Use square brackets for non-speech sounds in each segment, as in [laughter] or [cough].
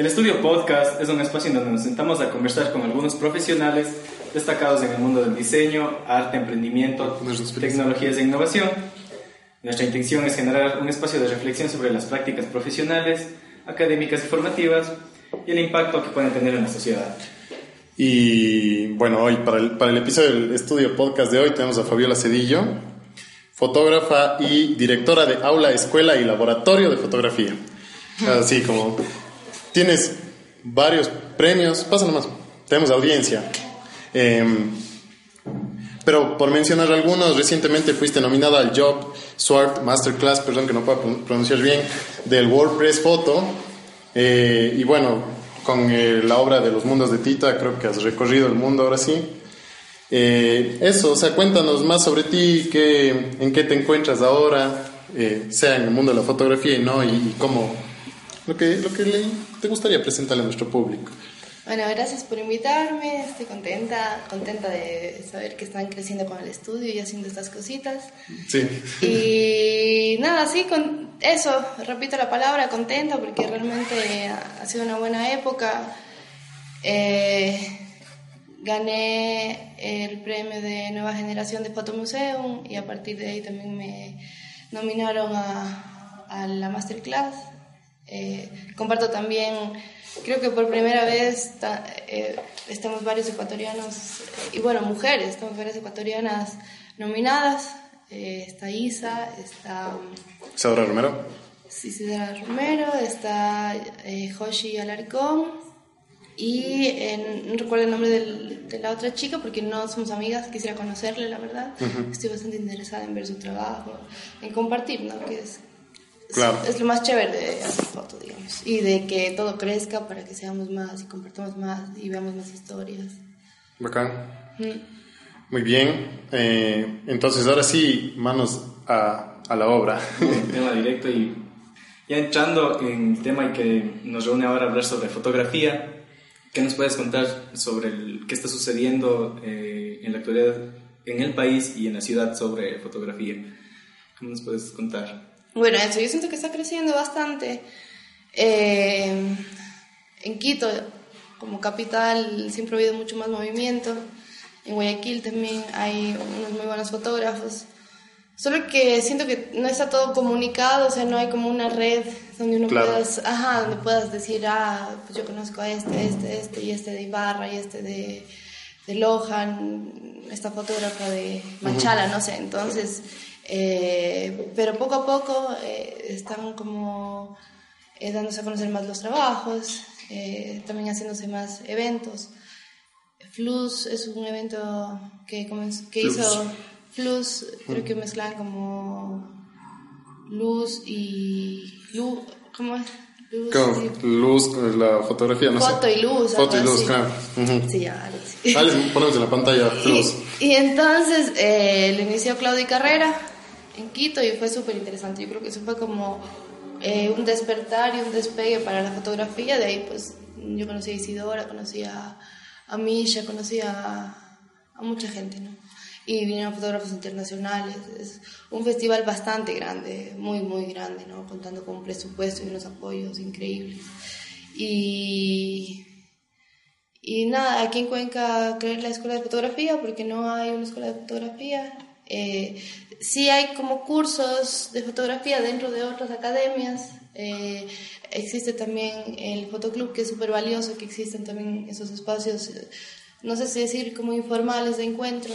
El estudio podcast es un espacio en donde nos sentamos a conversar con algunos profesionales destacados en el mundo del diseño, arte, emprendimiento, tecnologías e innovación. Nuestra intención es generar un espacio de reflexión sobre las prácticas profesionales, académicas y formativas y el impacto que pueden tener en la sociedad. Y bueno, hoy para el, para el episodio del estudio podcast de hoy tenemos a Fabiola Cedillo, fotógrafa y directora de aula, escuela y laboratorio de fotografía. [laughs] Así como tienes varios premios, pasa nomás, tenemos audiencia. Em, pero por mencionar algunos, recientemente fuiste nominada al Job Sword Masterclass, perdón que no puedo pronunciar bien, del WordPress Photo. Eh, y bueno, con eh, la obra de los mundos de Tita, creo que has recorrido el mundo ahora sí. Eh, eso, o sea, cuéntanos más sobre ti, qué, en qué te encuentras ahora, sea en el mundo de la fotografía y no, y cómo, lo que, lo que le, te gustaría presentarle a nuestro público. Bueno, gracias por invitarme, estoy contenta, contenta de saber que están creciendo con el estudio y haciendo estas cositas. Sí. Y nada, sí, con eso, repito la palabra, contenta porque realmente ha sido una buena época. Eh, gané el premio de Nueva Generación de Fotomuseum y a partir de ahí también me nominaron a, a la Masterclass. Eh, comparto también Creo que por primera vez eh, estamos varios ecuatorianos, eh, y bueno, mujeres, estamos varias ecuatorianas nominadas. Eh, está Isa, está... Isadora Romero. Sí, Isadora Romero, está Joshi Alarcón y no recuerdo el nombre de la otra chica porque no somos amigas, quisiera conocerle, la verdad. Estoy bastante interesada en ver su trabajo, en compartir, ¿no? Que es, es, lo más chévere de hacer foto, digamos. Y de que todo crezca para que seamos más y compartamos más y veamos más historias. Bacán. Muy bien. Eh, entonces, ahora sí, manos a, a la obra. tema directo y ya entrando en el tema que nos reúne ahora hablar sobre fotografía, ¿qué nos puedes contar sobre el, qué está sucediendo eh, en la actualidad en el país y en la ciudad sobre fotografía? ¿Cómo nos puedes contar? Bueno, eso, yo siento que está creciendo bastante. Eh, en Quito, como capital, siempre ha habido mucho más movimiento. En Guayaquil también hay unos muy buenos fotógrafos. Solo que siento que no está todo comunicado, o sea, no hay como una red donde uno puedas, ajá, donde puedas decir, ah, pues yo conozco a este, este, este, y este de Ibarra, y este de, de Lohan, esta fotógrafa de Machala, no sé. Entonces, eh, pero poco a poco eh, están como eh, dándose a conocer más los trabajos, también haciéndose más eventos. Flus es un evento que, que hizo Flus, creo que mezclan como luz y luz, ¿cómo es? Luz, y... luz, la fotografía, no Foto y luz. Foto y luz, claro. Sí, ya, sí. ponemos en la pantalla [laughs] y entonces eh, lo inició Claudia Carrera, en Quito y fue súper interesante. Yo creo que eso fue como eh, un despertar y un despegue para la fotografía. De ahí pues yo conocí a Isidora, conocí a, a Misha, conocí a, a mucha gente, ¿no? Y vinieron fotógrafos internacionales. Es un festival bastante grande, muy, muy grande, ¿no? Contando con un presupuesto y unos apoyos increíbles. Y, y nada, aquí en Cuenca creer la escuela de fotografía, porque no hay una escuela de fotografía. Eh, sí hay como cursos de fotografía dentro de otras academias. Eh, existe también el fotoclub, que es súper valioso, que existen también esos espacios, eh, no sé si decir como informales de encuentro.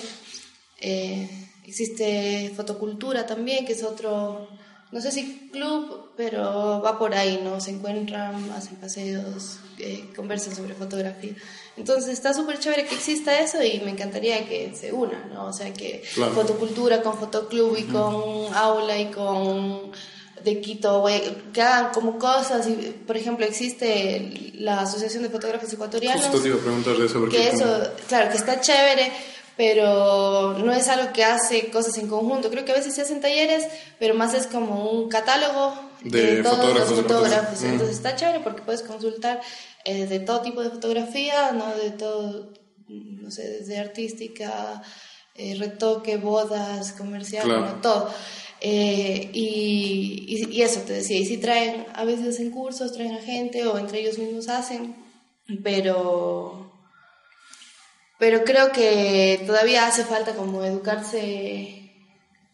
existe fotocultura también, que es otro no sé si club, pero va por ahí, ¿no? Se encuentran, hacen paseos, eh, conversan sobre fotografía. Entonces está súper chévere que exista eso y me encantaría que se una, ¿no? O sea, que fotocultura con fotoclub y con aula y con de Quito, que hagan como cosas. Y, por ejemplo, existe la Asociación de Fotógrafos Ecuatorianos. Justo te iba a preguntar de eso. Que eso, claro, que está chévere, pero no es algo que hace cosas en conjunto. Creo que a veces se hacen talleres, pero más es como un catálogo de, todos los fotógrafos. Mm. Entonces está chévere porque puedes consultar eh, de todo tipo de fotografía, ¿no? De todo, no sé, desde artística, eh, retoque, bodas, comercial, todo. Eh, y, y, eso te decía, y si traen, a veces en cursos traen a gente o entre ellos mismos hacen, pero, pero creo que todavía hace falta como educarse,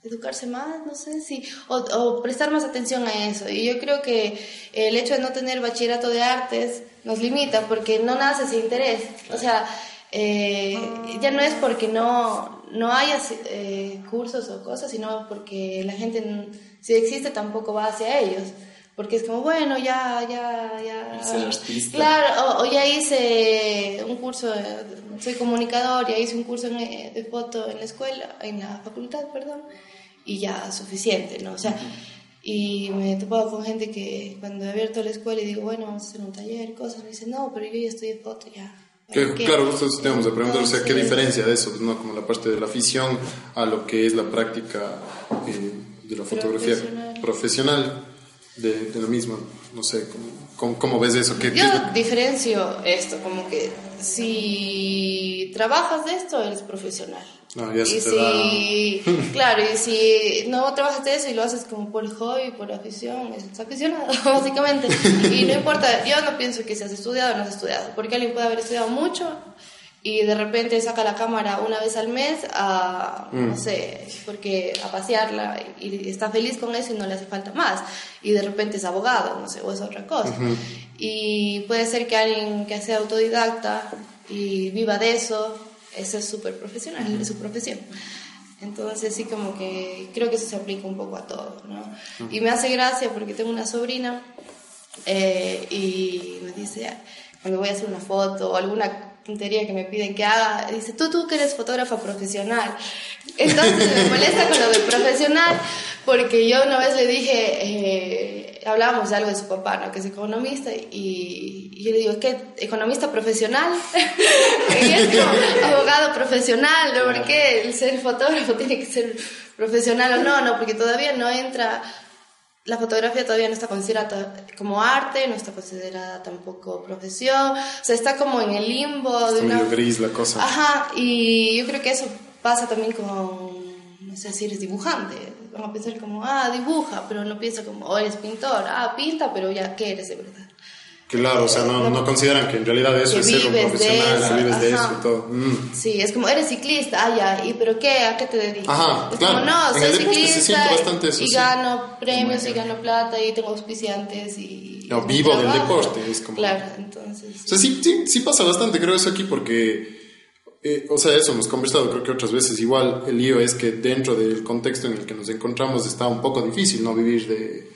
educarse más, no sé si, o, o prestar más atención a eso. Y yo creo que el hecho de no tener bachillerato de artes nos limita porque no nace ese interés. O sea, eh, ya no es porque no, no haya eh, cursos o cosas, sino porque la gente, si existe, tampoco va hacia ellos. Porque es como, bueno, ya, ya, ya. Claro, o, ya hice un curso, soy comunicador, ya hice un curso de foto en la escuela, en la facultad, perdón, y ya suficiente, ¿no? O sea, y me he topado con gente que cuando he abierto la escuela y digo, bueno, vamos a hacer un taller, cosas, me dicen, no, pero yo ya de foto, ya claro, justo tenemos de preguntar, o sea, ¿qué diferencia de eso? ¿no? Como la parte de la afición a lo que es la práctica eh, de la fotografía profesional, de, lo mismo. No sé, ¿cómo, cómo, ves eso? ¿Qué, Yo diferencio esto, como que si trabajas de esto, eres profesional. No, ya y si, [laughs] claro, y si no trabajas de eso y lo haces como por hobby, por afición, es aficionado, [laughs] básicamente. Y no importa, yo no pienso que seas estudiado o no has estudiado, porque alguien puede haber estudiado mucho y de repente saca la cámara una vez al mes a, no mm. sé, porque a pasearla y está feliz con eso y no le hace falta más. Y de repente es abogado, no sé, o es otra cosa. Y puede ser que alguien que sea autodidacta y viva de eso, eso es súper profesional, es su profesión. Entonces sí como que creo que eso se aplica un poco a todo, ¿no? Y me hace gracia porque tengo una sobrina eh, y me dice, cuando voy a hacer una foto o alguna tontería que me piden que haga, dice, tú, tú que eres fotógrafa profesional. Entonces me molesta con lo de profesional porque yo una vez le dije, eh, hablábamos de algo de su papá, ¿no? que es economista, y, yo le digo, ¿qué? ¿Economista profesional? [laughs] y es como abogado profesional, ¿no? ¿Por qué el ser fotógrafo tiene que ser profesional o no? No, porque todavía no entra la fotografía todavía no está considerada como arte, no está considerada tampoco profesión, o sea, está como en el limbo de una... gris la cosa. Ajá, y yo creo que eso pasa también con, no sé si eres dibujante, van a pensar como, ah, dibuja, pero no piensa como, oh, eres pintor, ah, pinta, pero ya, ¿qué eres de verdad? Claro, o sea, no, no, consideran que en realidad eso es ser un profesional, que vives de eso y todo. Mm. Sí, es como, eres ciclista, ah, ya, ¿y pero qué? ¿A qué te dedicas? Ajá, es claro. Como, no, soy ciclista bastante eso, y gano premios y gano plata y tengo auspiciantes y... No, vivo del deporte, es como... Claro, entonces... O sea, sí, sí, sí pasa bastante, creo eso aquí porque... Eh, o sea, eso hemos conversado creo que otras veces. Igual el lío es que dentro del contexto en el que nos encontramos está un poco difícil, ¿no? Vivir de,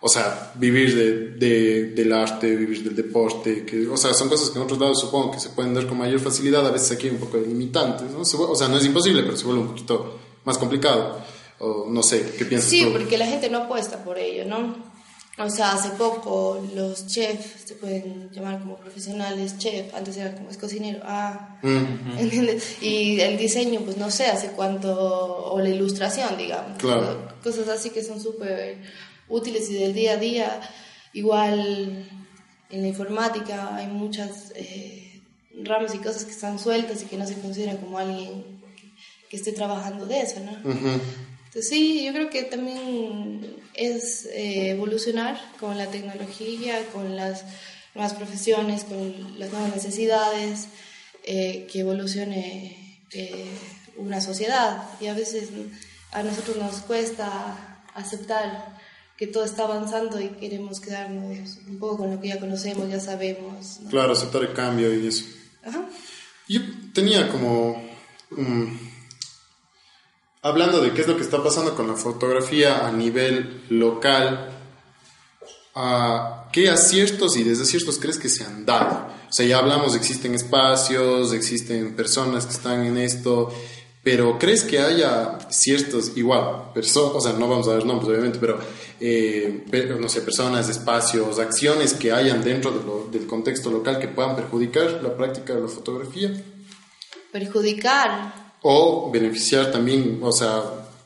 o sea, vivir de, de, del arte, vivir del deporte, que, o sea, son cosas que en otros lados supongo que se pueden dar con mayor facilidad, a veces aquí hay un poco de limitantes, ¿no? o sea, no es imposible, pero se vuelve un poquito más complicado. O no sé, ¿qué piensas sí, porque la gente no apuesta por ello, ¿no? O sea, hace poco los chefs se pueden llamar como profesionales chef, antes era como es cocinero, ah, mm. [laughs] ¿entiendes? Y el diseño, pues no sé, hace cuánto, o la ilustración, digamos. Claro. Cosas así que son súper útiles y del día a día. Igual en la informática hay muchas eh, ramas y cosas que están sueltas y que no se consideran como alguien que, esté trabajando de eso, ¿no? Entonces sí, yo creo que también es eh, evolucionar con la tecnología, con las nuevas profesiones, con las nuevas necesidades, eh, que evolucione una sociedad. Y a veces a nosotros nos cuesta aceptar que todo está avanzando y queremos quedarnos un poco con lo que ya conocemos, ya sabemos. Claro, aceptar el cambio y eso. Yo tenía como... hablando de qué es lo que está pasando con la fotografía a nivel local, ¿qué aciertos y desaciertos crees que se han dado? O sea, ya hablamos, existen espacios, existen personas que están en esto, pero ¿crees que haya ciertos, igual, personas, o sea, no vamos a ver nombres obviamente, pero, eh, no sé, personas, espacios, acciones que hayan dentro del contexto local que puedan perjudicar la práctica de la fotografía? Perjudicar. O beneficiar también, o sea,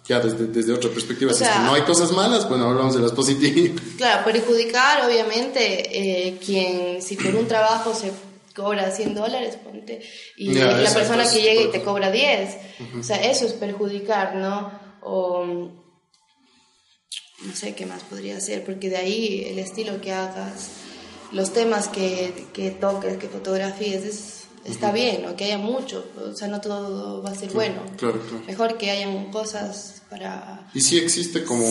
ya desde, desde otra perspectiva, si es que no hay cosas malas, bueno, hablamos de las positivas. Claro, perjudicar, obviamente, eh, quien, si por un trabajo se cobra 100 dólares, ponte, y la persona que llega y te cobra 10, o sea, eso es perjudicar, ¿no? O no sé qué más podría ser, porque de ahí el estilo que hagas, los temas que, que toques, que fotografíes, es está bien, o que haya mucho, o sea, no todo va a ser bueno. Claro, claro. Mejor que hayan cosas para... Y sí existe como,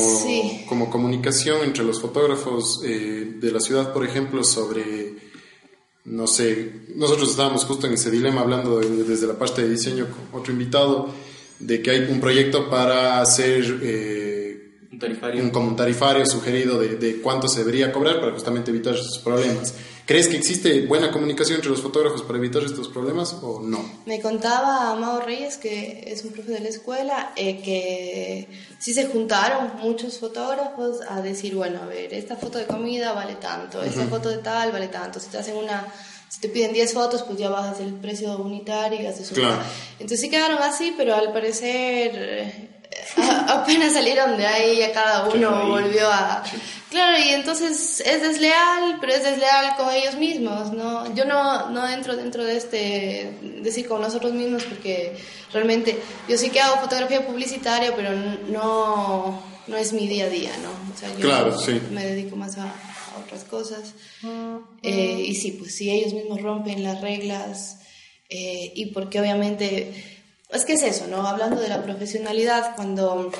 como comunicación entre los fotógrafos eh, de la ciudad, por ejemplo, sobre, no sé, nosotros estábamos justo en ese dilema hablando desde la parte de diseño con otro invitado, de que hay un proyecto para hacer... Eh, un, tarifario. un, tarifario sugerido de, de cuánto se debería cobrar para justamente evitar esos problemas. ¿Crees que existe buena comunicación entre los fotógrafos para evitar estos problemas o no? Me contaba Amado Reyes, que es un profe de la escuela, eh, que sí se juntaron muchos fotógrafos a decir, bueno, a ver, esta foto de comida vale tanto, esta foto de tal vale tanto, si te hacen una... Si te piden 10 fotos, pues ya bajas el precio unitario y haces una. Entonces sí quedaron así, pero al parecer eh, [laughs] apenas salieron de ahí, ya cada uno volvió a... Claro, y entonces es desleal, pero es desleal con ellos mismos, ¿no? Yo no, no entro dentro de este, decir con nosotros mismos, porque realmente yo sí que hago fotografía publicitaria, pero no, no es mi día a día, ¿no? O sea, yo claro, sí. me dedico más a, otras cosas. Eh, y sí, pues si ellos mismos rompen las reglas, eh, y porque obviamente es que es eso, ¿no? Hablando de la profesionalidad, cuando,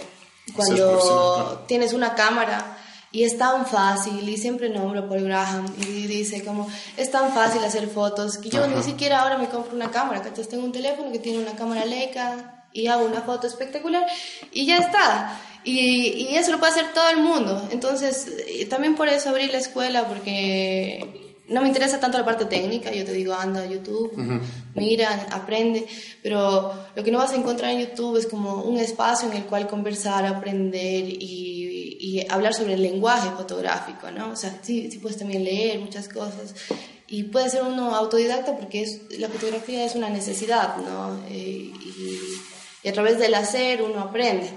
cuando tienes una cámara y es tan fácil, y siempre nombro por Graham, y dice como, es tan fácil hacer fotos, que yo ni siquiera ahora me compro una cámara, que entonces tengo un teléfono que tiene una cámara Leica y hago una foto espectacular y ya está. Y, y eso lo puede hacer todo el mundo. Entonces, también por eso abrí la escuela, porque no me interesa tanto la parte técnica, yo te digo, anda a YouTube, mira, aprende, pero lo que no vas a encontrar en YouTube es como un espacio en el cual conversar, aprender y, y hablar sobre el lenguaje fotográfico, ¿no? O sea, sí, sí, puedes también leer muchas cosas y puede ser uno autodidacta porque es, la fotografía es una necesidad, ¿no? Eh, y, y a través del hacer uno aprende,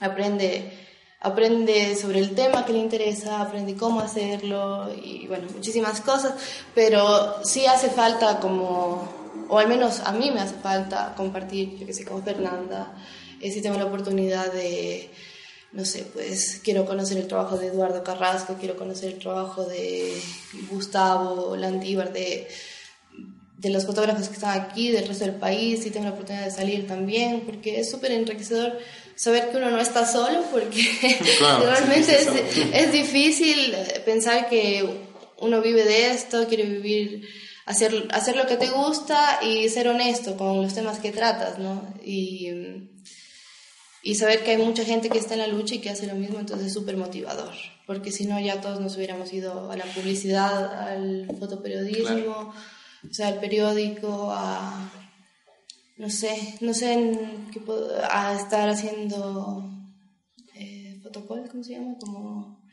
aprende aprende sobre el tema que le interesa, aprende cómo hacerlo y bueno, muchísimas cosas, pero sí hace falta como, o al menos a mí me hace falta compartir, yo que sé, con Fernanda, eh, si tengo la oportunidad de, no sé, pues quiero conocer el trabajo de Eduardo Carrasco, quiero conocer el trabajo de Gustavo Landívar, de de los fotógrafos que están aquí, del resto del país, y tengo la oportunidad de salir también, porque es súper enriquecedor saber que uno no está solo, porque [laughs] realmente es, es, difícil pensar que uno vive de esto, quiere vivir, hacer, hacer lo que te gusta y ser honesto con los temas que tratas, ¿no? Y, y saber que hay mucha gente que está en la lucha y que hace lo mismo, entonces es súper motivador, porque si no ya todos nos hubiéramos ido a la publicidad, al fotoperiodismo o sea, el periódico, a, no sé, no sé, en qué a estar haciendo eh, ¿cómo se llama? Como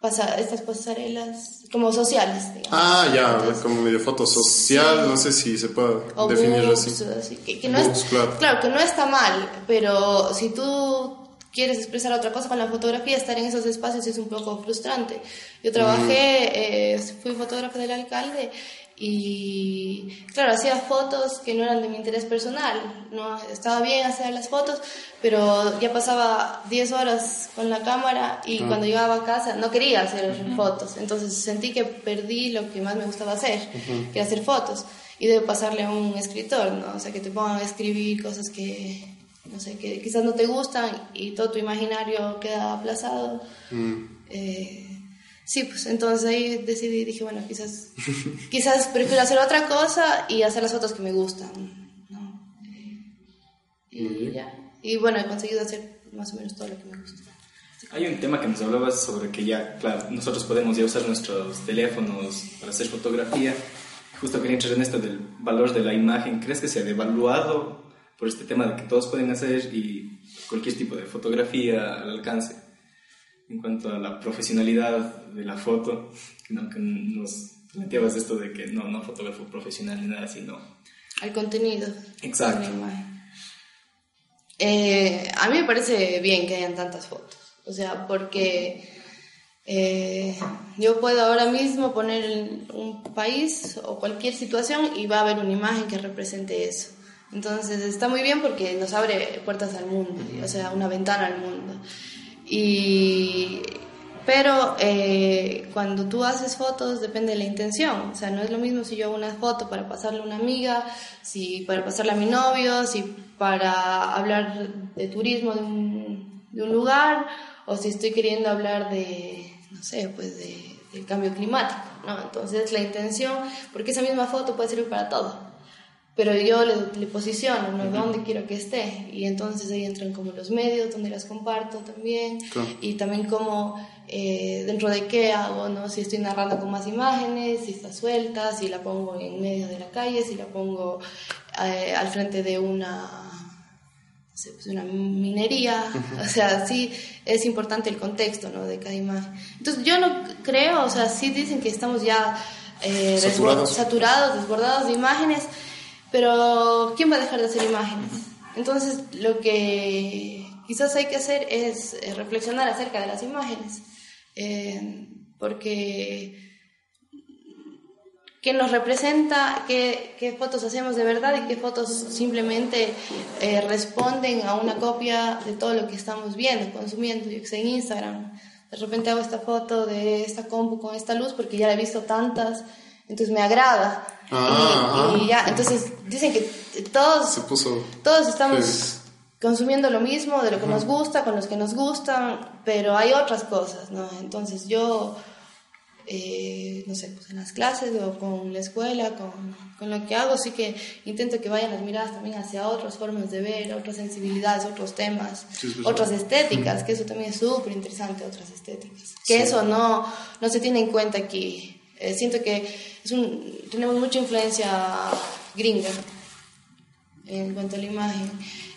pasa, estas pasarelas, como sociales. Digamos. Ah, ya, como medio foto social, no sé si se puede definir así. que, no es, claro. que no está mal, pero si tú quieres expresar otra cosa con la fotografía, estar en esos espacios es un poco frustrante. Yo trabajé, eh, fui fotógrafa del alcalde y claro, hacía fotos que no eran de mi interés personal, no estaba bien hacer las fotos, pero ya pasaba 10 horas con la cámara y ah. cuando llegaba a casa no quería hacer fotos, entonces sentí que perdí lo que más me gustaba hacer, que era hacer fotos, y debo pasarle a un escritor, ¿no? O sea, que te pongan a escribir cosas que, no sé, que quizás no te gustan y todo tu imaginario queda aplazado. Mm. Eh, Sí, pues entonces ahí decidí, dije, bueno, quizás, [laughs] quizás prefiero hacer otra cosa y hacer las fotos que me gustan. ¿no? Y, ya. Y bueno, he conseguido hacer más o menos todo lo que me gusta. Hay un tema que nos hablabas sobre que ya, claro, nosotros podemos ya usar nuestros teléfonos para hacer fotografía. Justo quería entrar en esto del valor de la imagen. ¿Crees que se ha devaluado por este tema de que todos pueden hacer y cualquier tipo de fotografía al alcance? En cuanto a la profesionalidad de la foto, que, no, que nos planteabas esto de que no, no fotógrafo profesional ni nada, sino... Al contenido. Exacto. Eh, a mí me parece bien que hayan tantas fotos, o sea, porque eh, yo puedo ahora mismo poner un país o cualquier situación y va a haber una imagen que represente eso. Entonces está muy bien porque nos abre puertas al mundo, o sea, una ventana al mundo. Y pero eh, cuando tú haces fotos depende de la intención, o sea, no es lo mismo si yo hago una foto para pasarle a una amiga, si para pasarle a mi novio, si para hablar de turismo de un, lugar, o si estoy queriendo hablar de, no sé, pues de, del cambio climático, ¿no? Entonces la intención, porque esa misma foto puede servir para todo pero yo le, le posiciono, ¿no? ¿Dónde quiero que esté? Y entonces ahí entran como los medios donde las comparto también y también como eh, dentro de qué hago, ¿no? Si estoy narrando con más imágenes, si está suelta, si la pongo en medio de la calle, si la pongo eh, al frente de una, no sé, pues una minería, o sea, sí es importante el contexto, ¿no? De cada imagen. Entonces yo no creo, o sea, sí dicen que estamos ya eh, Saturados. saturados, desbordados de imágenes, pero ¿quién va a dejar de hacer imágenes? Entonces, lo que quizás hay que hacer es eh, reflexionar acerca de las imágenes, eh, porque qué nos representa, qué, qué, fotos hacemos de verdad y qué fotos simplemente eh, responden a una copia de todo lo que estamos viendo, consumiendo. Yo sé, en Instagram, de repente hago esta foto de esta compu con esta luz porque ya la he visto tantas, entonces me agrada. Ah, y, y, ya, entonces dicen que todos, puso todos estamos consumiendo lo mismo, de lo que nos gusta, con los que nos gustan, pero hay otras cosas, ¿no? Entonces yo, eh, no sé, pues en las clases o con la escuela, con, con, lo que hago, sí que intento que vayan las miradas también hacia otras formas de ver, otras sensibilidades, otros temas, sí. otras estéticas, que eso también es súper interesante, otras estéticas. Que eso no, no se tiene en cuenta aquí. Eh, siento que es un, tenemos mucha influencia gringa en cuanto a la imagen.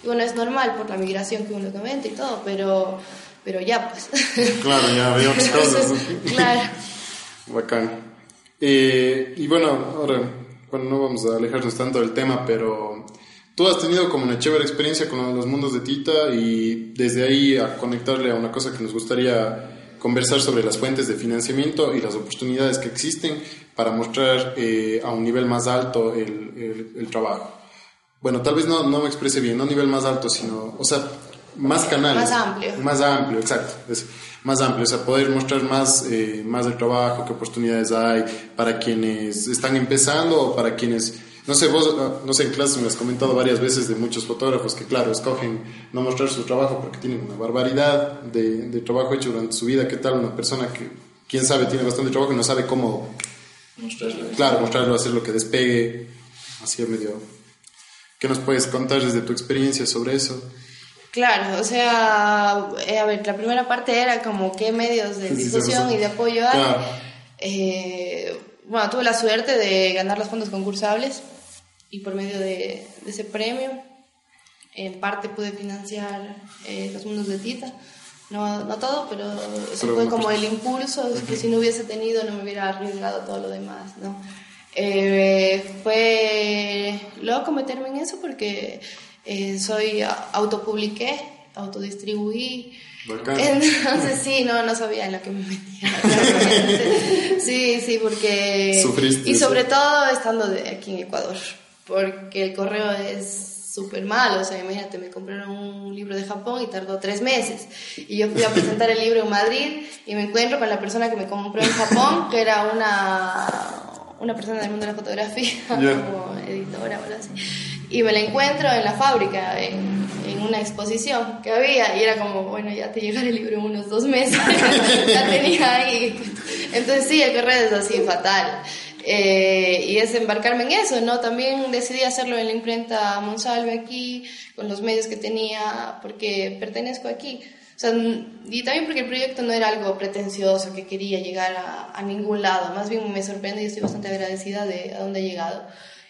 Y bueno, es normal por la migración que uno comenta y todo, pero, pero ya pues. [laughs] Claro, ya cosas. ¿no? [laughs] claro. Bacán. Eh, y bueno, ahora, bueno, no vamos a alejarnos tanto del tema, pero tú has tenido como una chévere experiencia con los mundos de Tita y desde ahí a conectarle a una cosa que nos gustaría conversar sobre las fuentes de financiamiento y las oportunidades que existen para mostrar eh, a un nivel más alto el, el, el, trabajo. Bueno, tal vez no, no me exprese bien, no a nivel más alto, sino, o sea, más canales. Más amplio. Más amplio, exacto. Es más amplio, o sea, poder mostrar más, eh, más del trabajo, qué oportunidades hay para quienes están empezando o para quienes no sé, vos, no sé, en clases me has comentado varias veces de muchos fotógrafos que, claro, escogen no mostrar su trabajo porque tienen una barbaridad de, de, trabajo hecho durante su vida. ¿Qué tal una persona que, quién sabe, tiene bastante trabajo y no sabe cómo mostrarlo? Claro, mostrarlo, hacer lo que despegue, así medio. ¿Qué nos puedes contar desde tu experiencia sobre eso? Claro, o sea, eh, a ver, la primera parte era como qué medios de difusión y de apoyo hay. Claro. Eh, bueno, tuve la suerte de ganar los fondos concursables y por medio de, de ese premio, en parte pude financiar eh, los mundos de Tita. No, no todo, pero eso pero fue como el impulso, es que si no hubiese tenido no me hubiera arriesgado todo lo demás, ¿no? Eh, fue loco meterme en eso porque eh, soy autopubliqué, autodistribuí. Entonces sí, no, no sabía en lo que me metía. [laughs] sí, sí, porque... Sufriste y sobre eso. todo estando de aquí en Ecuador, porque el correo es súper malo, o sea, imagínate, me compraron un libro de Japón y tardó tres meses. Y yo fui a presentar el libro en Madrid y me encuentro con la persona que me compró en Japón, que era una, una persona del mundo de la fotografía, yeah. [laughs] como editora o algo así. Y me la encuentro en la fábrica, en, en, una exposición que había, y era como, bueno, ya te llegará el libro en unos dos meses, [laughs] ya tenía ahí. Entonces sí, el correo es así fatal. Eh, y es embarcarme en eso, ¿no? También decidí hacerlo en la imprenta Monsalve aquí, con los medios que tenía, porque pertenezco aquí. O sea, y también porque el proyecto no era algo pretencioso, que quería llegar a, a ningún lado. Más bien me sorprende y estoy bastante agradecida de a dónde he llegado.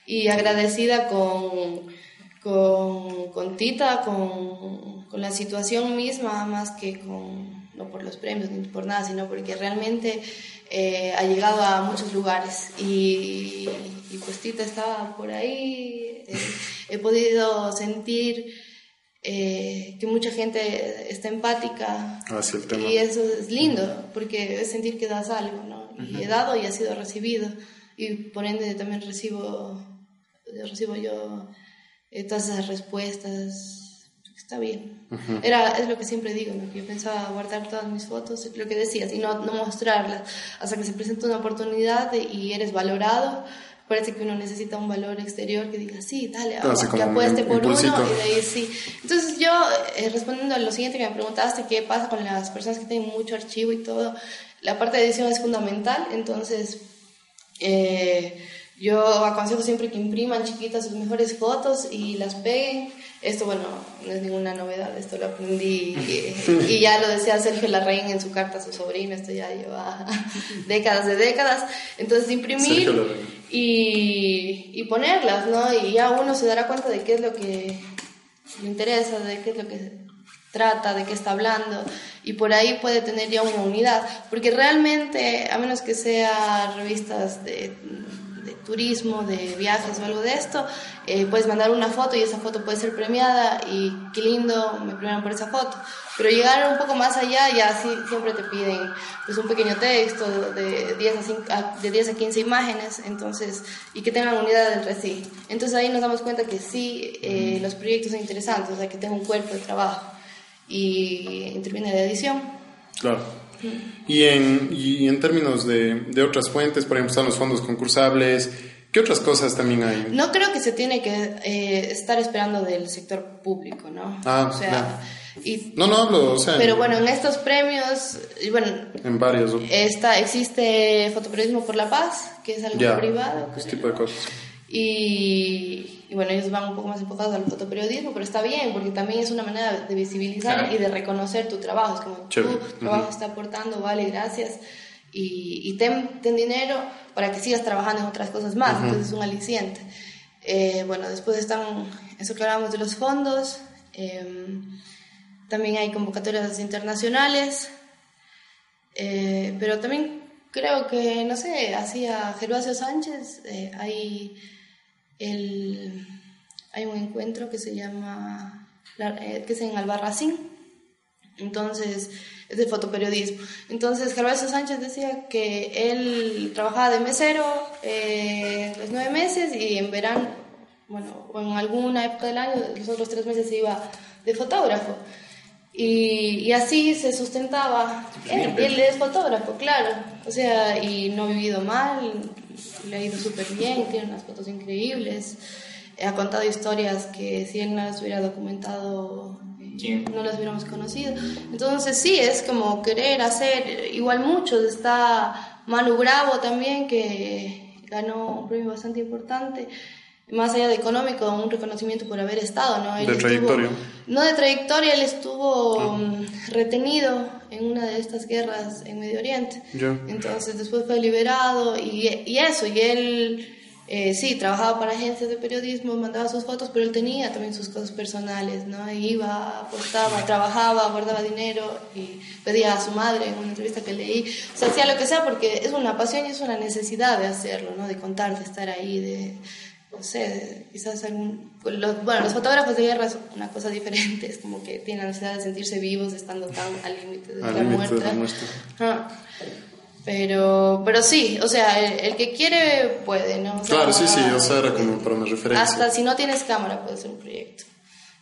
Y agradecida con, con, con Tita, con, con la situación misma, más que con, no por los premios ni por nada, sino porque realmente eh, ha llegado a muchos lugares y, y pues Tita estaba por ahí, eh, he podido sentir eh, que mucha gente está empática Hacia el tema. y eso es lindo porque es sentir que das algo, ¿no? Y he dado y ha sido recibido y por ende también recibo, recibo yo todas esas respuestas está bien. Era, es lo que siempre digo, ¿no? que yo pensaba guardar todas mis fotos, lo que decías, y no, no mostrarlas, hasta que se presenta una oportunidad de- y eres valorado. Parece que uno necesita un valor exterior que diga, sí, dale, Así que apueste por uno, impulsito. y de ahí sí. Entonces yo, eh, respondiendo a lo siguiente que me preguntaste, ¿qué pasa con las personas que tienen mucho archivo y todo? La parte de edición es fundamental, entonces eh, yo aconsejo siempre que impriman chiquitas sus mejores fotos y las peguen. Esto, bueno, no es ninguna novedad, esto lo aprendí y, y ya lo decía Sergio Larraín en su carta a su sobrino, esto ya lleva [laughs] décadas de décadas. Entonces imprimir y, y ponerlas, ¿no? Y ya uno se dará cuenta de qué es lo que le interesa, de qué es lo que trata, de qué está hablando, y por ahí puede tener ya una unidad, porque realmente, a menos que sea revistas de turismo, de viajes o algo de esto, eh, puedes mandar una foto y esa foto puede ser premiada y qué lindo, me premian por esa foto. Pero llegar un poco más allá, ya sí, siempre te piden pues, un pequeño texto de 10, a 5 a- de 10 a 15 imágenes, entonces, y que tengan unidad entre sí. Entonces ahí nos damos cuenta que sí, eh, los proyectos son interesantes, o sea, que tenga un cuerpo de trabajo y interviene la edición. Claro. Y en, y en términos de, de otras fuentes, por ejemplo, están los fondos concursables. ¿Qué otras cosas también hay? No creo que se tiene que eh, estar esperando del sector público, ¿no? Ah, o sea, y, No, no hablo, o sea, pero en, bueno, en estos premios, y bueno, en varios. está, existe Fotoperiodismo por la Paz, que es algo Ya, privado. creo. tipo de cosas. Y, y bueno, ellos van un poco más enfocados al fotoperiodismo, pero está bien, porque también es una manera de visibilizar Claro. y de reconocer tu trabajo. Es como Chévere. tu trabajo está aportando, vale, gracias. Y, y ten, ten dinero para que sigas trabajando en otras cosas más. Entonces es un aliciente. Eh, bueno, después están, eso que hablábamos de los fondos. eh, también hay convocatorias internacionales. Eh, pero también creo que, no sé, hacía Gervasio Sánchez, eh, hay, el, hay un encuentro que se llama, la- eh, que es en Albarracín, entonces es de fotoperiodismo. Entonces Gervasio Sánchez decía que él trabajaba de mesero eh, los nueve meses y en verano, bueno, o en alguna época del año, los otros tres meses se iba de fotógrafo. Y, y así se sustentaba. Él, él es fotógrafo, claro. O sea, y no ha vivido mal, le ha ido súper bien, tiene unas fotos increíbles. Ha contado historias que si él no las hubiera documentado, eh, ¿Quién? no las hubiéramos conocido. Entonces sí, es como querer hacer, igual muchos. Está Manu Bravo también, que ganó un premio bastante importante. Más allá de económico, un reconocimiento por haber estado, ¿no? Él De estuvo- trayectoria. No de trayectoria, él estuvo mm, retenido en una de estas guerras en Medio Oriente. Entonces después fue liberado y, y eso, y él eh, sí, trabajaba para agencias de periodismo, mandaba sus fotos, pero él tenía también sus cosas personales, ¿no? Iba, apostaba, trabajaba, guardaba dinero y pedía a su madre en una entrevista que leí, o sea, hacía lo que sea porque es una pasión y es una necesidad de hacerlo, ¿no? De contar, de estar ahí, de no sé, quizás algún... los- bueno, los fotógrafos de guerra es una cosa diferente, es como que tienen la necesidad de sentirse vivos estando tan [laughs] al límite de la muerte. Ajá. Pero, pero sí, o sea, el, el que quiere puede, ¿no? O sea, Claro, sí, sí, o sea, era como para una referencia. Hasta si no tienes cámara puede ser un proyecto.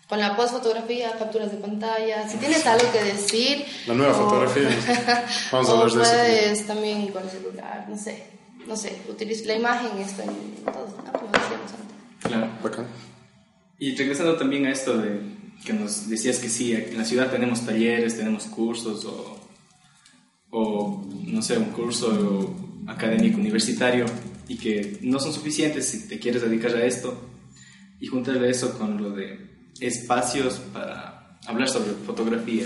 Con la postfotografía, capturas de pantalla, si tienes algo que decir... La nueva o- fotografía. [laughs] Vamos a hablar de eso. puedes también con el celular, no sé, no sé, utiliza la imagen está en todo, ¿no? Como decíamos antes. Claro. Bacán. Y regresando también a esto de que nos decías que sí, en la ciudad tenemos talleres, tenemos cursos o, o no sé, un curso académico universitario. y que no son suficientes si te quieres dedicar a esto y juntarle eso con lo de espacios para hablar sobre fotografía.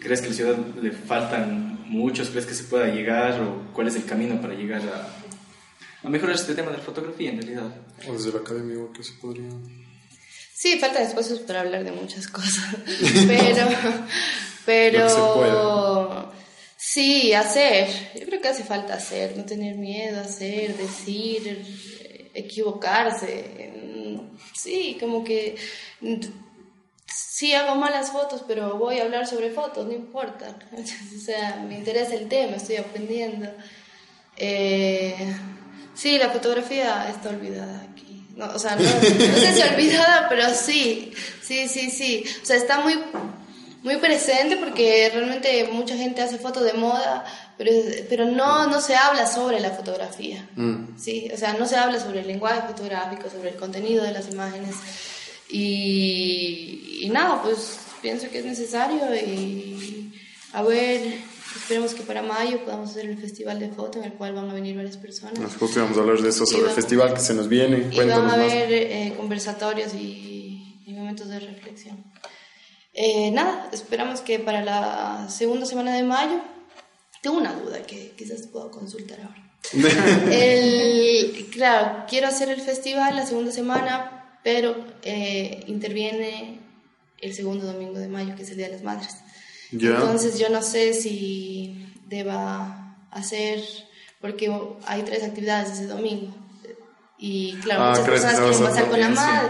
¿Crees que a la ciudad le faltan muchos? ¿Crees que se pueda llegar o cuál es el camino para llegar a, a mejorar este tema de la fotografía en realidad? O desde la academia, que se podría... Sí, faltan espacios para hablar de muchas cosas, [laughs] pero, pero sí, hacer, yo creo que hace falta hacer, no tener miedo, hacer, decir, equivocarse, sí, como que sí hago malas fotos, pero voy a hablar sobre fotos, no importa. [laughs] o sea, me interesa el tema, estoy aprendiendo. Eh, sí, la fotografía está olvidada aquí. No, o sea, no, sé si [laughs] olvidada, pero sí, sí, sí, sí. O sea, está muy, muy presente porque realmente mucha gente hace fotos de moda, pero, pero no, no se habla sobre la fotografía. Mm. Sí, o sea, no se habla sobre el lenguaje fotográfico, sobre el contenido de las imágenes. Y, y nada, pues pienso que es necesario y a ver, esperemos que para mayo podamos hacer el festival de foto en el cual van a venir varias personas. Nos justo íbamos a hablar de eso, sobre el festival que se nos viene. Y van a haber eh, conversatorios y, y, momentos de reflexión. Eh, nada, esperamos que para la segunda semana de mayo, tengo una duda que quizás puedo consultar ahora. [laughs] el, claro, quiero hacer el festival la segunda semana pero eh, interviene el segundo domingo de mayo, que es el Día de las Madres. Entonces yo no sé si deba hacer, porque hay tres actividades ese domingo. Y claro, ah, muchas personas quieren pasar con la madre.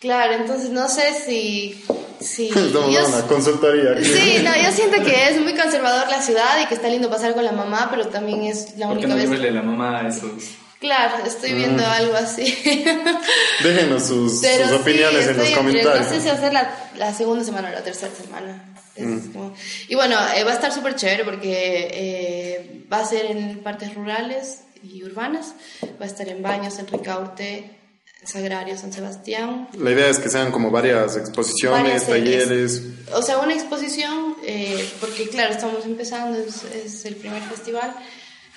Claro, entonces no sé si... si [laughs] no, una consultoría. Sí, no, yo siento que [laughs] es muy conservador la ciudad y que está lindo pasar con la mamá, pero también es la única vez... ¿Por qué no la mamá a esos Claro, estoy viendo mm. algo así. [laughs] Déjenos sus, opiniones en los comentarios. no sé si hacer la, la, segunda semana o la tercera semana. Mm. y bueno, eh, va a estar súper chévere porque eh, va a ser en partes rurales y urbanas. Va a estar en Baños, en Ricaurte, en Sagrario, San Sebastián. La idea es que sean como varias exposiciones, talleres. o sea, una exposición, eh, porque claro, estamos empezando, es, es el primer festival.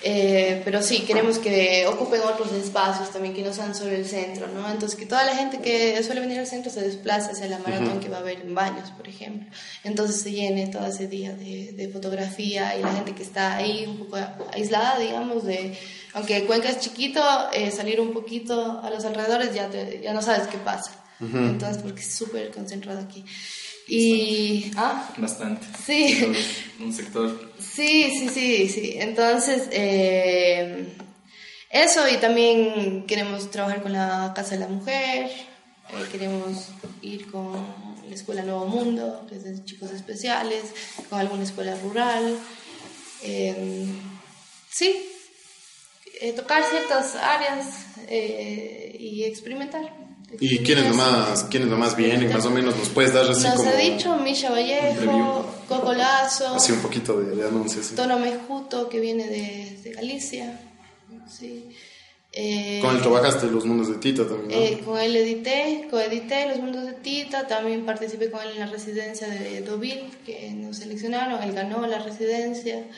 Eh, pero sí, queremos que ocupen otros espacios también que no sean solo el centro, ¿no? Entonces, que toda la gente que suele venir al centro se desplace hacia la maratón que va a haber en Baños, por ejemplo. Entonces se llene todo ese día de, de, fotografía y la gente que está ahí un poco aislada, digamos, de, aunque Cuenca es chiquito, eh, salir un poquito a los alrededores ya, ya no sabes qué pasa. Entonces, porque es súper concentrado aquí. Y, ah, bastante. Sí. Un sector. Sí, sí, sí, sí. Entonces, eh, eso y también queremos trabajar con la Casa de la Mujer, eh, queremos ir con la Escuela Nuevo Mundo, que es de chicos especiales, con alguna escuela rural. Eh, sí, tocar ciertas áreas y experimentar. ¿Y quiénes nomás, quiénes nomás vienen? Más o menos nos puedes dar así nos como... Nos ha dicho Misha Vallejo, Coco Lazo... Así un poquito de, de anuncios. Tono Mejuto, que viene de, de Galicia. Sí. Eh, con él trabajaste Los Mundos de Tita también, ¿no? eh, con él edité, coedité Los Mundos de Tita, también participé con él en la residencia de Deauville, que nos seleccionaron, él ganó la residencia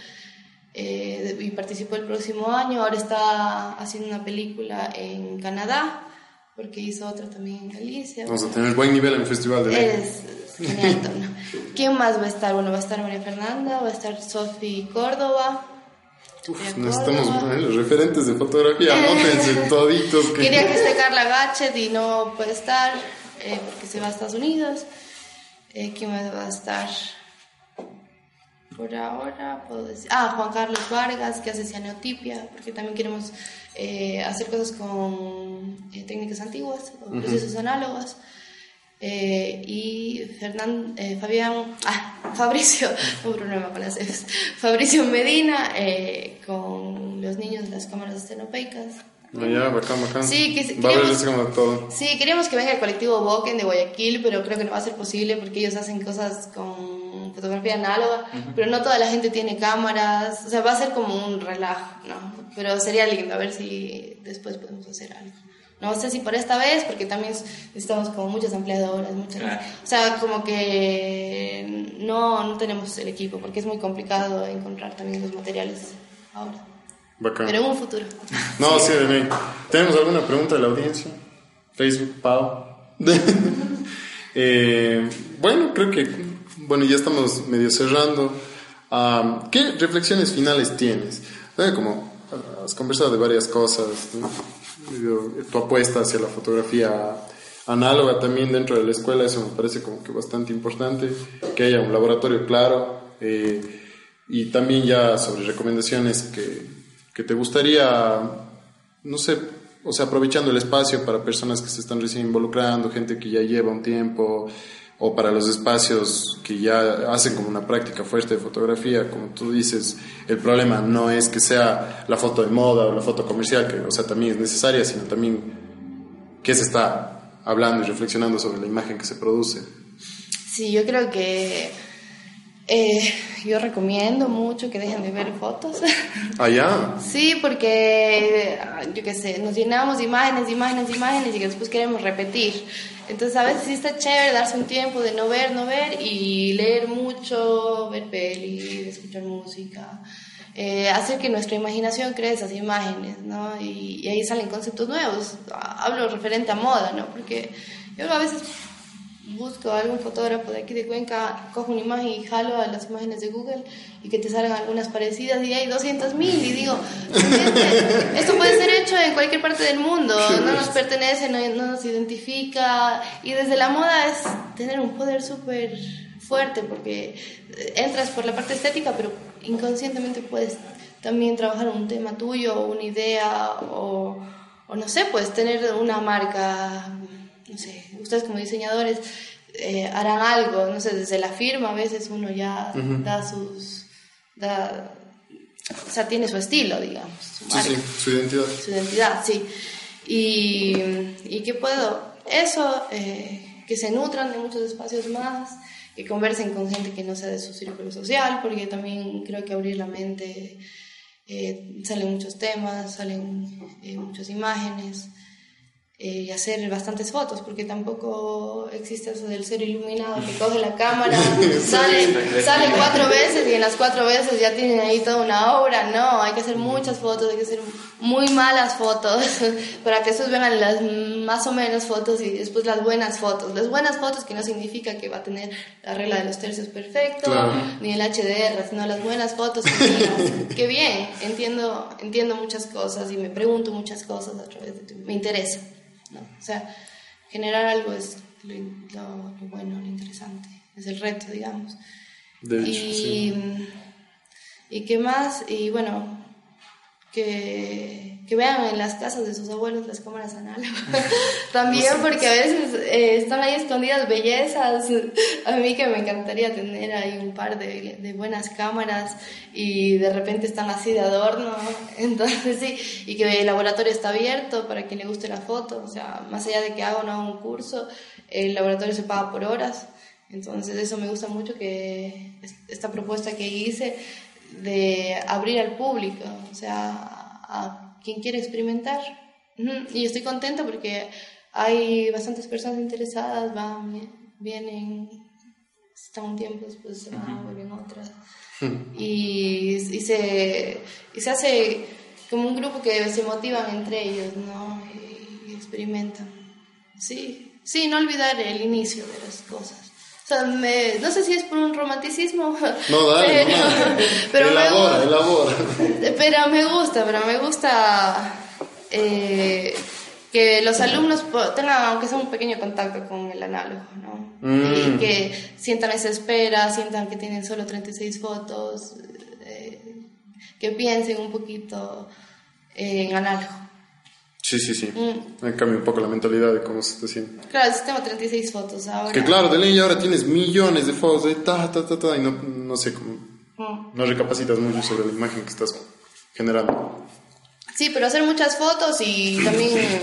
eh, y participó el próximo año, ahora está haciendo una película en Canadá, porque hizo otra también en Galicia. Vamos a tener buen nivel en el festival de Es genial, [laughs] ¿Quién más va a estar? Bueno, va a estar María Fernanda, va a estar Sofi Córdoba. Uf, necesitamos los referentes de fotografía, anótense [laughs] toditos. Que... Quería que esté Carla Gachet y no puede estar eh, porque se va a Estados Unidos. Eh, ¿Quién más va a estar? Por ahora puedo decir. Ah, Juan Carlos Vargas, que hace cianotipia, porque también queremos eh, hacer cosas con eh, técnicas antiguas o procesos análogos. Eh, y Fernán, Fabián, ah, [laughs] Fabricio, un problema con las Fabricio Medina con los niños de las cámaras estenopeicas. Ya, bacán, bacán. Sí, que, va a haber como todo. Sí, queríamos que venga el colectivo Boken de Guayaquil, pero creo que no va a ser posible porque ellos hacen cosas con fotografía análoga, pero no toda la gente tiene cámaras, o sea, va a ser como un relajo, ¿no? Pero sería lindo, a ver si después podemos hacer algo. No sé si por esta vez, porque también necesitamos como muchas ampliadoras, muchas... O sea, como que no, no tenemos el equipo, porque es muy complicado encontrar también los materiales ahora. Bacán. En un futuro. No, sí, de ¿Tenemos alguna pregunta de la audiencia? Facebook, Pau. [laughs] Eh, bueno, creo que bueno, ya estamos medio cerrando. ¿Qué reflexiones finales tienes? Como has conversado de varias cosas, tu apuesta hacia la fotografía análoga también dentro de la escuela, eso me parece como que bastante importante, que haya un laboratorio claro eh, y también ya sobre recomendaciones que, que te gustaría, no sé, o sea, aprovechando el espacio para personas que se están recién involucrando, gente que ya lleva un tiempo, o para los espacios que ya hacen como una práctica fuerte de fotografía, como tú dices, el problema no es que sea la foto de moda o la foto comercial, que o sea, también es necesaria, sino también qué se está hablando y reflexionando sobre la imagen que se produce. Sí, yo creo que eh, yo recomiendo mucho que dejen de ver fotos. ¿Ah, Sí, porque, yo qué sé, nos llenamos de imágenes, imágenes, imágenes y que después queremos repetir. Entonces a veces sí está chévere darse un tiempo de no ver, no ver y leer mucho, ver pelis, escuchar música. Eh, hacer que nuestra imaginación cree esas imágenes, ¿no? Y, y ahí salen conceptos nuevos. Hablo referente a moda, ¿no? Porque yo a veces busco a algún fotógrafo de aquí de Cuenca, cojo una imagen y jalo a las imágenes de Google y que te salgan algunas parecidas y hay 200 mil y digo, esto puede ser hecho en cualquier parte del mundo, no nos pertenece, no, no nos identifica y desde la moda es tener un poder súper fuerte porque entras por la parte estética pero inconscientemente puedes también trabajar un tema tuyo una idea o, o no sé, puedes tener una marca no sé, ustedes como diseñadores eh, harán algo, no sé, desde la firma a veces uno ya da sus... Da, o sea, tiene su estilo, digamos. Su, sí, sí, su identidad. Su identidad, sí. Y, y que puedo, eso, eh, que se nutran de muchos espacios más, que conversen con gente que no sea de su círculo social, porque también creo que abrir la mente, eh, salen muchos temas, salen muchas imágenes. Eh, y hacer bastantes fotos, porque tampoco existe eso del ser iluminado que coge la cámara, [laughs] sale, sale cuatro veces y en las cuatro veces ya tienen ahí toda una obra. No, hay que hacer muchas fotos, hay que hacer muy malas fotos [laughs] para que después vengan las más o menos fotos y después las buenas fotos. Las buenas fotos que no significa que va a tener la regla de los tercios perfecto, ni el HDR, sino las buenas fotos que que bien, entiendo, entiendo muchas cosas y me pregunto muchas cosas a través de me interesa. ¿No? O sea, generar algo es lo, bueno, lo interesante, es el reto, digamos. y, y qué más, y bueno, que, que, vean en las casas de sus abuelos las cámaras análogas. [laughs] También porque a veces eh, están ahí escondidas bellezas. [laughs] A mí que me encantaría tener ahí un par de, de, buenas cámaras y de repente están así de adorno. [laughs] Entonces sí, y que el laboratorio está abierto para quien le guste la foto. O sea, más allá de que haga o no haga un curso, el laboratorio se paga por horas. Entonces eso me gusta mucho que esta propuesta que hice de abrir al público, o sea, a, quien quiere experimentar. Y estoy contenta porque hay bastantes personas interesadas, van, vienen, están un tiempo, después se van, vuelven otras. y, y, se, y se hace como un grupo que se motivan entre ellos, ¿no? Y, y experimentan. Sí, sí, no olvidar el inicio de las cosas. O sea, me, no sé si es por un romanticismo. No, dale, [laughs] pero, elabora, me, elabora. Pero me gusta, pero me gusta eh, que los alumnos tengan, aunque sea un pequeño contacto con el análogo, ¿no? Y mm. que sientan esa espera, sientan que tienen solo 36 fotos, eh, que piensen un poquito en análogo. Sí, sí, sí. Mm. Cambia un poco la mentalidad de cómo se está haciendo. Claro, tengo 36 fotos ahora. Que claro, de ley ahora tienes millones de fotos, de ta, ta, ta, ta, y no, no sé cómo. Mm. No recapacitas mucho sobre la imagen que estás generando. Sí, pero hacer muchas fotos y también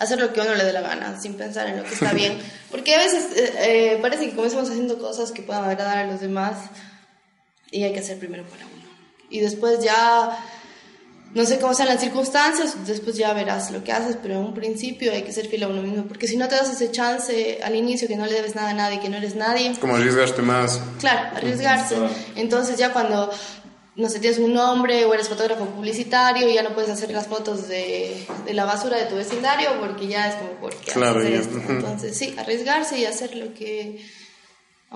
hacer lo que uno le dé la gana, sin pensar en lo que está bien. [laughs] Porque a veces eh, eh, parece que comenzamos haciendo cosas que puedan agradar a los demás y hay que hacer primero para uno. Y después ya no sé cómo sean las circunstancias, después ya verás lo que haces, pero en un principio hay que ser fiel a uno mismo, porque si no te das ese chance al inicio que no le debes nada a nadie, que no eres nadie. Como arriesgarte más. Claro, arriesgarse. Entonces ya cuando no sé, tienes un nombre o eres fotógrafo publicitario ya no puedes hacer las fotos de, de la basura de tu vecindario porque ya es como, porque Claro, haces ya. Entonces, sí, arriesgarse y hacer lo que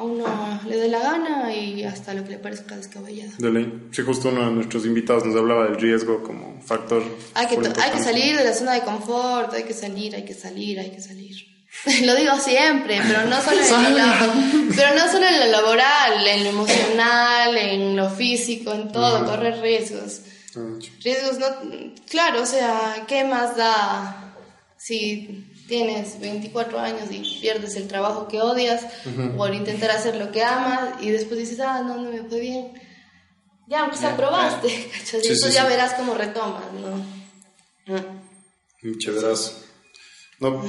a uno le dé la gana y hasta lo que le parezca descabellado. De ley. Sí, justo uno de nuestros invitados nos hablaba del riesgo como factor. Hay que, hay que salir de la zona de confort, hay que salir, hay que salir, hay que salir. [laughs] lo digo siempre, pero no solo en lo, la- pero no solo en lo laboral, en lo emocional, en lo físico, en todo, correr riesgos. Ah, Riesgos no, claro, o sea, ¿qué más da si tienes 24 años y pierdes el trabajo que odias por intentar hacer lo que amas y después dices, ah, no, no me fue bien? Ya, aunque sea, probaste, [laughs] ¿cachai? Sí, Eso sí, ya sí. verás cómo retomas, ¿no? Mm. Chéverazo. No. [laughs]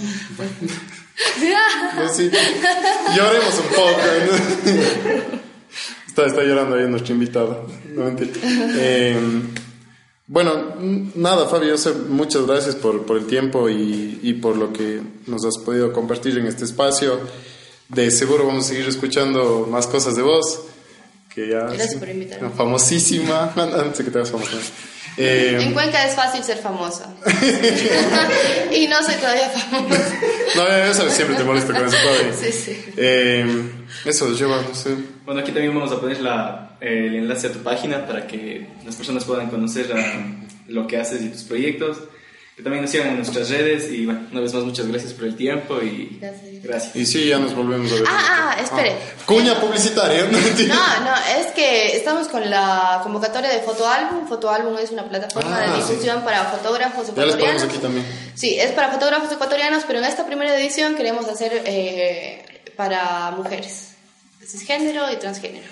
no, sí. Lloremos un poco. ¿no? [laughs] está, está llorando ahí nuestro invitado. No mentira. Eh, bueno, nada, Fabio, muchas gracias por, por el tiempo y, y por lo que nos has podido compartir en este espacio. De seguro vamos a seguir escuchando más cosas de vos. Que ya, Gracias por invitarme. Famosísima. Antes de que te hagas famosa. Eh, En Cuenca es fácil ser famosa. [laughs] y no soy todavía famosa. No, ya sabes, siempre te molesto con eso todavía. Sí, sí. Eh, eso lleva, no sé. Bueno, aquí también vamos a poner la, el enlace a tu página para que las personas puedan conocer ah, lo que haces y tus proyectos. Que también nos sigan en nuestras redes. Y bueno, una vez más, muchas gracias por el tiempo y Gracias. gracias. Y sí, ya nos volvemos a ver. Ah, ah, espere. Cuña publicitaria. No. [laughs] No, no, es que estamos con la convocatoria de Fotoálbum. Fotoálbum es una plataforma Ah, de difusión para fotógrafos Ya les ecuatorianos. aquí también. Sí, es para fotógrafos ecuatorianos, pero en esta primera edición queremos hacer eh, para mujeres, cisgénero y transgénero.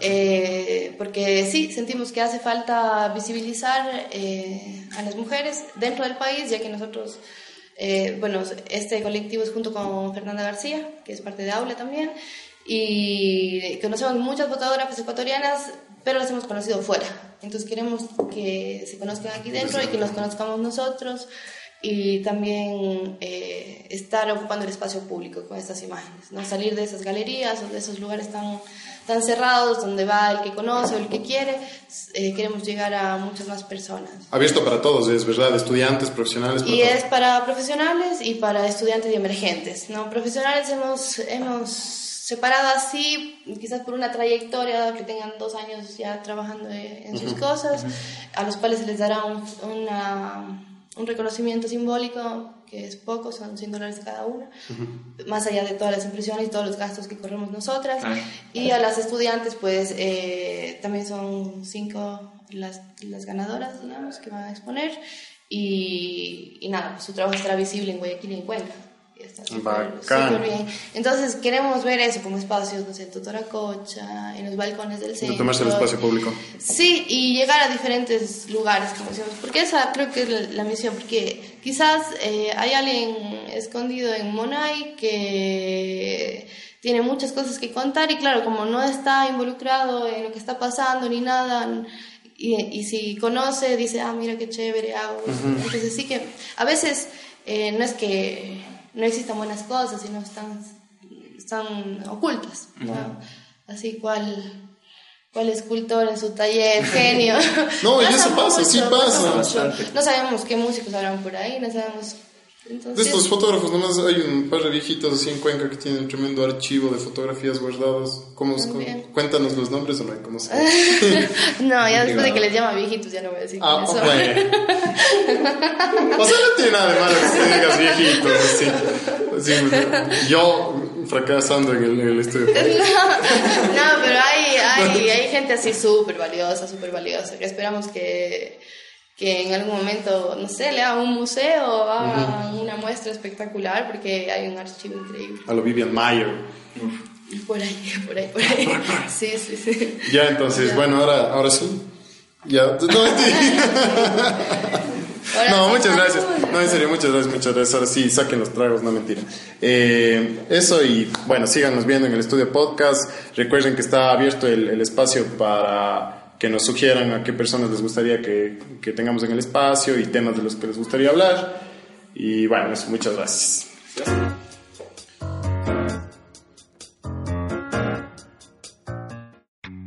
Eh, porque sí, sentimos que hace falta visibilizar eh, a las mujeres dentro del país, ya que nosotros, eh, bueno, este colectivo es junto con Fernanda García, que es parte de Aula también, y conocemos muchas fotógrafas ecuatorianas, pero las hemos conocido fuera. Entonces queremos que se conozcan aquí dentro y que nos conozcamos nosotros y también eh, estar ocupando el espacio público con estas imágenes, no salir de esas galerías o de esos lugares tan, tan cerrados donde va el que conoce o el que quiere, eh, queremos llegar a muchas más personas. Abierto para todos, es verdad, estudiantes, profesionales. para Y todos. es para profesionales y para estudiantes y emergentes. ¿no? Profesionales hemos, hemos separado así, quizás por una trayectoria, que tengan dos años ya trabajando eh, en sus cosas, a los cuales se les dará un, una- un reconocimiento simbólico, que es poco, son 100 dólares cada uno, más allá de todas las impresiones y todos los gastos que corremos nosotras. Ah. Y a las estudiantes, pues eh, también son cinco las, las ganadoras, digamos, que van a exponer. Y, y nada, su trabajo estará visible en Guayaquil y en Cuenca. Está súper bien. Entonces queremos ver eso como espacios, no sé, Totoracocha, en los balcones del De centro. tomarse el espacio público. Sí, y llegar a diferentes lugares, como decíamos, porque esa creo que es la, la misión, porque quizás eh, hay alguien escondido en Monay que tiene muchas cosas que contar y claro, como no está involucrado en lo que está pasando ni nada, y, y si conoce, dice, ah, mira qué chévere hago. Entonces sí que a veces eh, no es que no existan buenas cosas, sino están, están ocultas. ¿no? Así cual cuál escultor en su taller, [laughs] genio. No, y eso pasa, sí pasa. No sabemos qué músicos habrán por ahí, no sabemos. De Entonces, estos fotógrafos, nomás hay un par de viejitos así en Cuenca que tienen un tremendo archivo de fotografías guardadas. ¿Cómo, cuéntanos los nombres o no hay cómo se [laughs] no, ya después de que les llama viejitos, ya no voy a decir Ah, bueno. [laughs] O sea, no tiene nada de malo que te digas viejitos, así. Así, yo fracasando en el, en el estudio. [laughs] no, pero hay, hay, hay gente así súper valiosa, súper valiosa, que esperamos que, que en algún momento, no sé, le hagan un museo o hagan una muestra espectacular, porque hay un archivo increíble. A lo Vivian Mayer. Y por ahí, por ahí, por ahí. [laughs] Sí, sí, sí. Ya, entonces, Ya. bueno, ahora, ahora sí. Ya, no, [laughs] No, muchas gracias. No, en serio, muchas gracias, muchas gracias. Ahora sí, saquen los tragos, no mentira. Eh, eso y bueno, síganos viendo en el estudio podcast. Recuerden que está abierto el, el espacio para que nos sugieran a qué personas les gustaría que, que tengamos en el espacio y temas de los que les gustaría hablar. Y bueno, muchas gracias. As